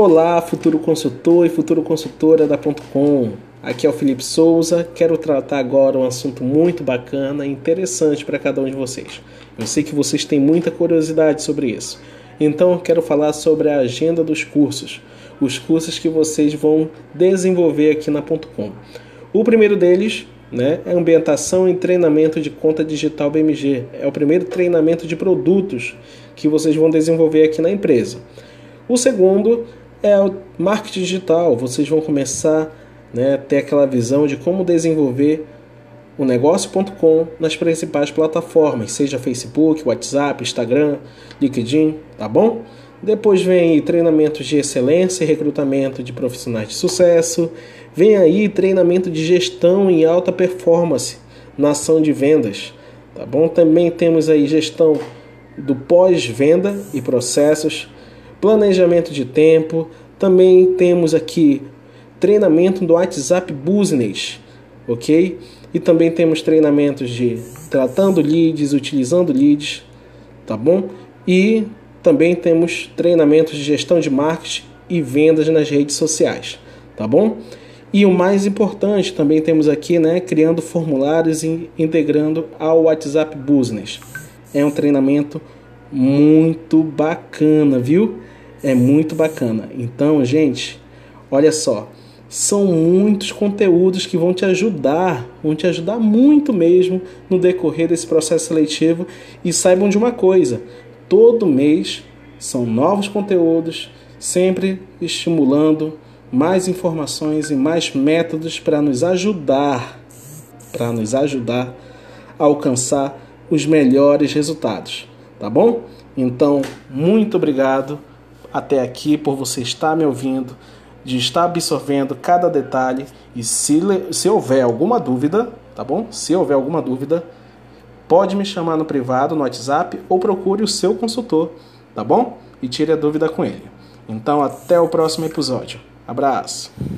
Olá, futuro consultor e futuro consultora da .com. Aqui é o Felipe Souza. Quero tratar agora um assunto muito bacana e interessante para cada um de vocês. Eu sei que vocês têm muita curiosidade sobre isso. Então, quero falar sobre a agenda dos cursos, os cursos que vocês vão desenvolver aqui na .com. O primeiro deles né, é ambientação e treinamento de conta digital BMG. É o primeiro treinamento de produtos que vocês vão desenvolver aqui na empresa. O segundo é o marketing digital. Vocês vão começar né, a ter aquela visão de como desenvolver o negócio.com nas principais plataformas, seja Facebook, WhatsApp, Instagram, LinkedIn, tá bom? Depois vem treinamentos de excelência e recrutamento de profissionais de sucesso. Vem aí treinamento de gestão em alta performance na ação de vendas, tá bom? Também temos aí gestão do pós-venda e processos planejamento de tempo. Também temos aqui treinamento do WhatsApp Business, ok? E também temos treinamentos de tratando leads, utilizando leads, tá bom? E também temos treinamentos de gestão de marketing e vendas nas redes sociais, tá bom? E o mais importante, também temos aqui, né, criando formulários e integrando ao WhatsApp Business. É um treinamento muito bacana, viu? É muito bacana. Então, gente, olha só, são muitos conteúdos que vão te ajudar, vão te ajudar muito mesmo no decorrer desse processo seletivo. E saibam de uma coisa: todo mês são novos conteúdos, sempre estimulando mais informações e mais métodos para nos ajudar, para nos ajudar a alcançar os melhores resultados tá bom? Então, muito obrigado até aqui por você estar me ouvindo, de estar absorvendo cada detalhe e se, se houver alguma dúvida, tá bom? Se houver alguma dúvida, pode me chamar no privado, no WhatsApp ou procure o seu consultor, tá bom? E tire a dúvida com ele. Então, até o próximo episódio. Abraço!